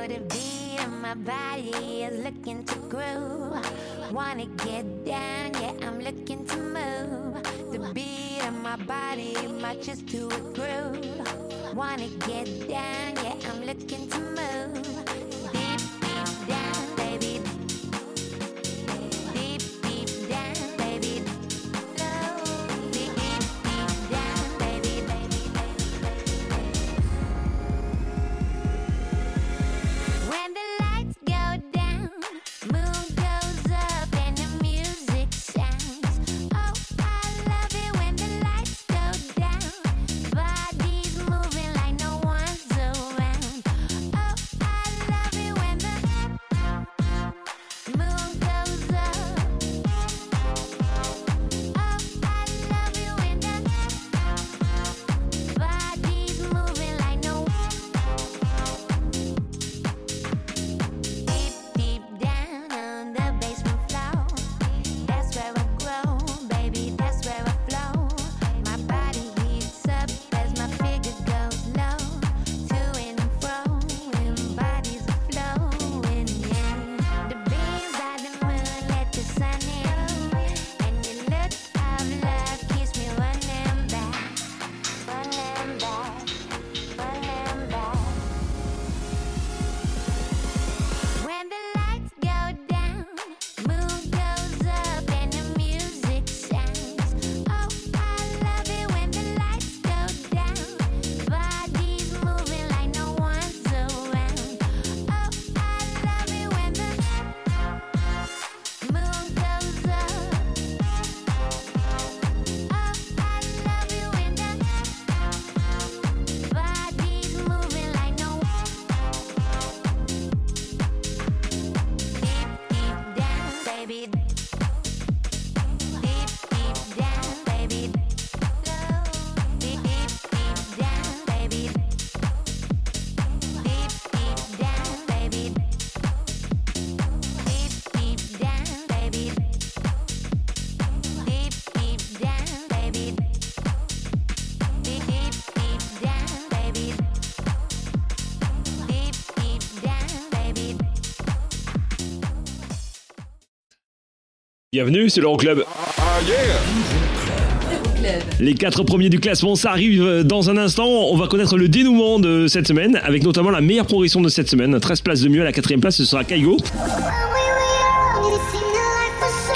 Oh, the beat of my body is looking to groove. Wanna get down, yeah, I'm looking to move. The beat of my body matches to a groove. Wanna get down, yeah, I'm looking to move. Bienvenue, c'est l'Euroclub. Les quatre premiers du classement, ça arrive dans un instant. On va connaître le dénouement de cette semaine, avec notamment la meilleure progression de cette semaine. 13 places de mieux à la quatrième place, ce sera Kaigo.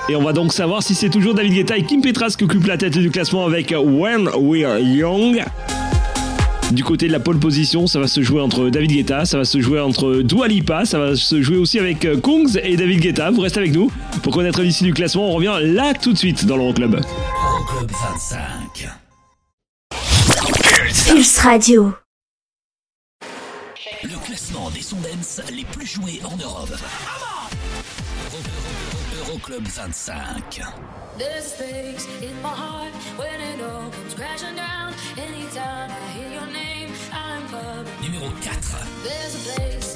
Et on va donc savoir si c'est toujours David Guetta et Kim Petras qui occupent la tête du classement avec When We're Young. Du côté de la pole position, ça va se jouer entre David Guetta, ça va se jouer entre Dua Lipa, ça va se jouer aussi avec euh, Kungs et David Guetta. Vous restez avec nous pour connaître l'issue du classement. On revient là tout de suite dans l'Euroclub. Euroclub 25. Pulse Radio. Le classement des sons dance les plus joués en Europe. Euro- Euro- Euroclub 25. There's space in my heart when it all comes crashing down. Anytime Numéro 4.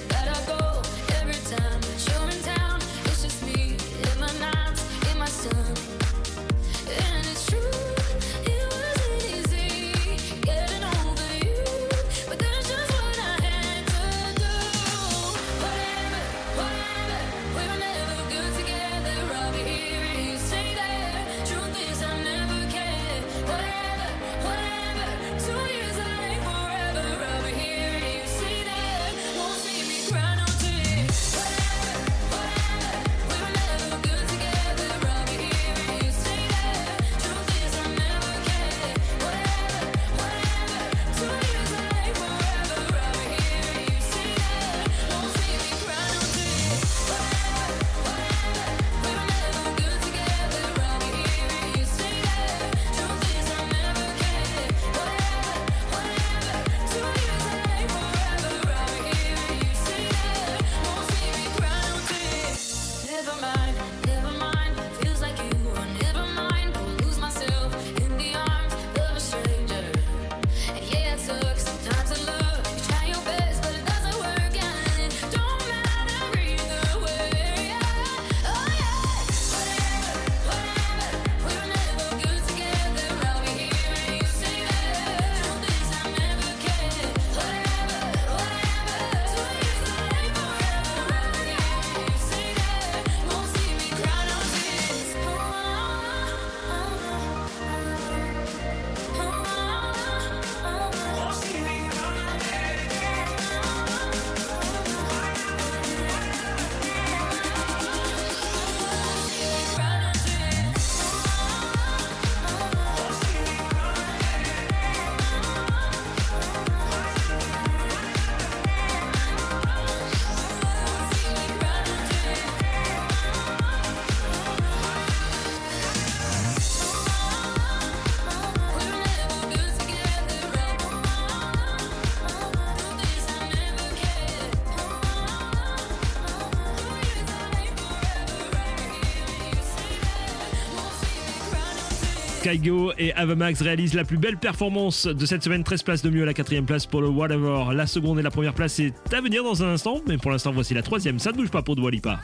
Skygo et Avamax réalisent la plus belle performance de cette semaine. 13 places de mieux, à la quatrième place pour le Whatever. La seconde et la première place est à venir dans un instant, mais pour l'instant, voici la troisième. Ça ne bouge pas pour Dwalipa.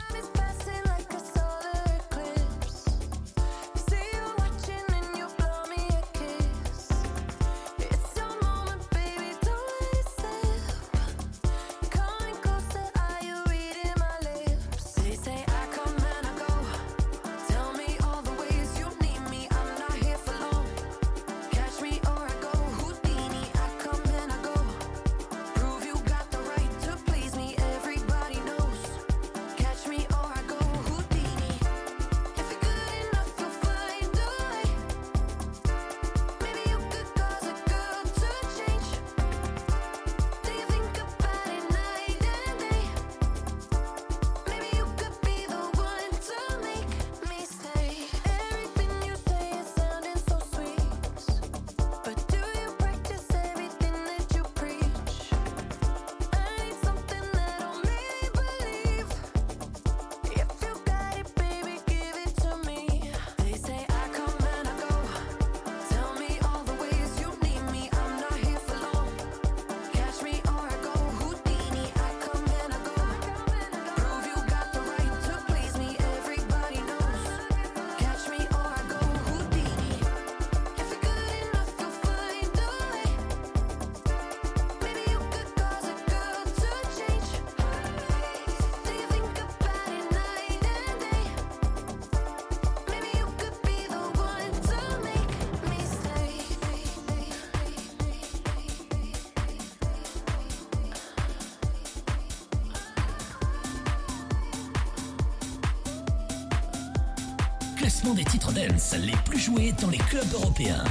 classement des titres dance les plus joués dans les clubs européens.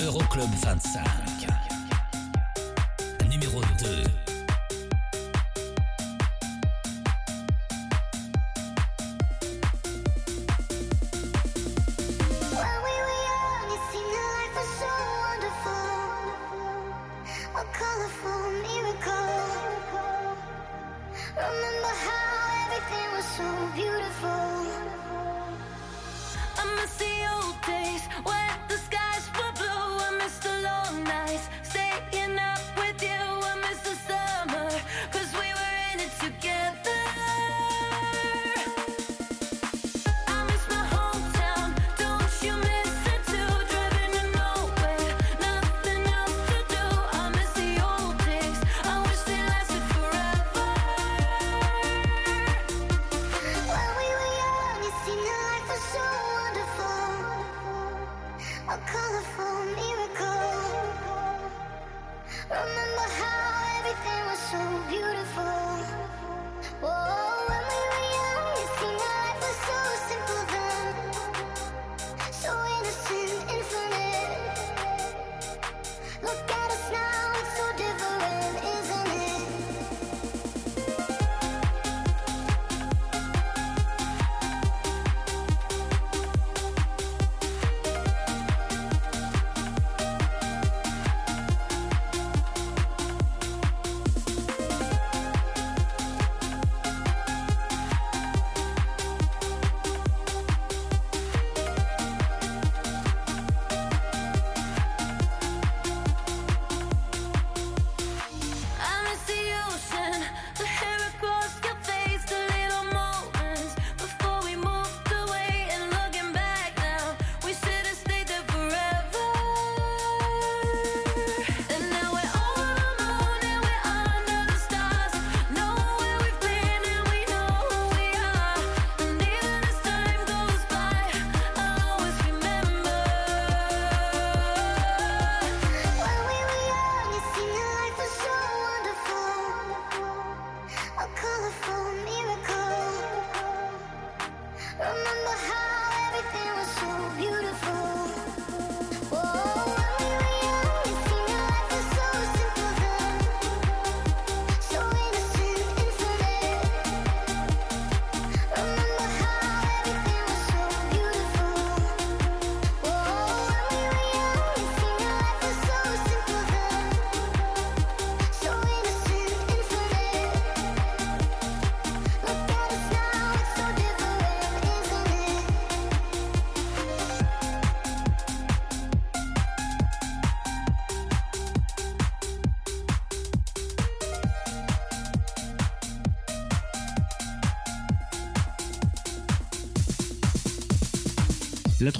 Euroclub -Euro 25.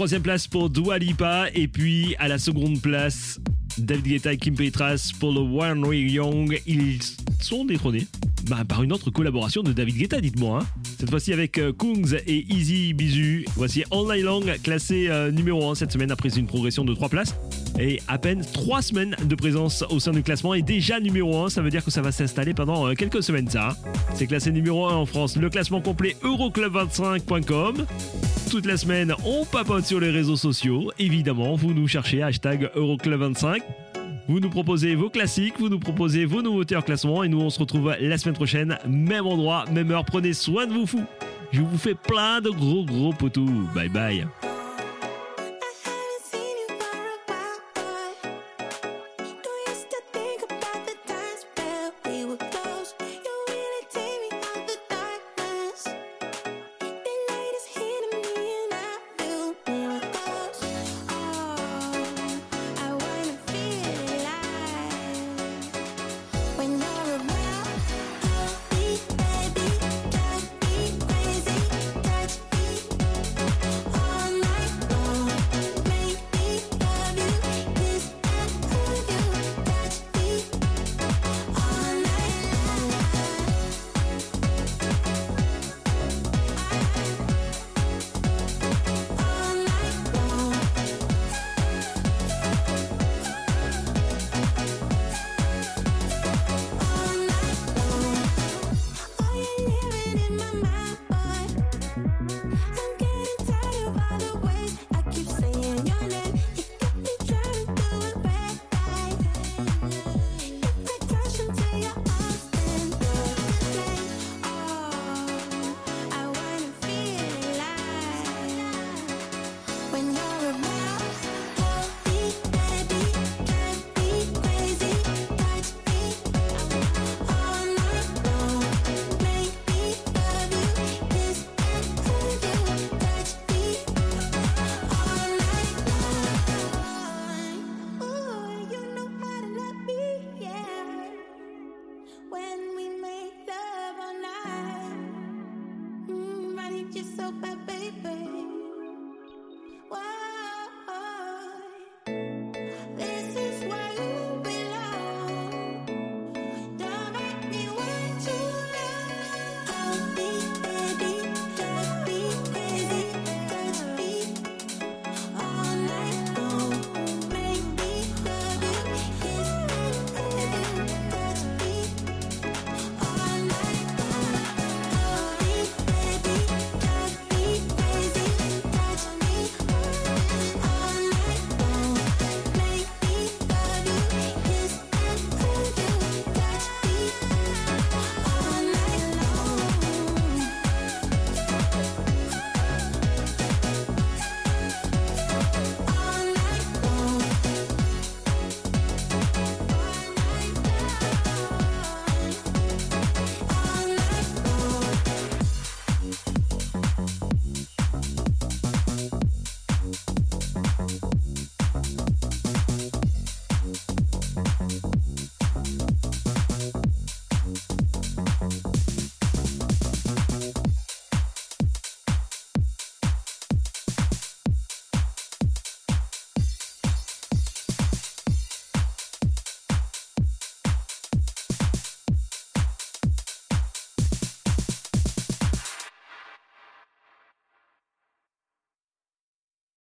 Troisième place pour Dua Lipa. Et puis à la seconde place, David Guetta et Kim Petras pour le One Way Young. Ils sont détrônés bah, par une autre collaboration de David Guetta, dites-moi. hein. Cette fois-ci avec euh, Kungs et Easy Bizu. Voici All Night Long, classé euh, numéro 1 cette semaine après une progression de 3 places. Et à peine 3 semaines de présence au sein du classement et déjà numéro 1. Ça veut dire que ça va s'installer pendant euh, quelques semaines, ça. C'est classé numéro 1 en France. Le classement complet euroclub25.com. Toute la semaine, on papote sur les réseaux sociaux. Évidemment, vous nous cherchez hashtag Euroclub25. Vous nous proposez vos classiques, vous nous proposez vos nouveautés en classement et nous on se retrouve la semaine prochaine, même endroit, même heure. Prenez soin de vous fous. Je vous fais plein de gros gros potous. Bye bye.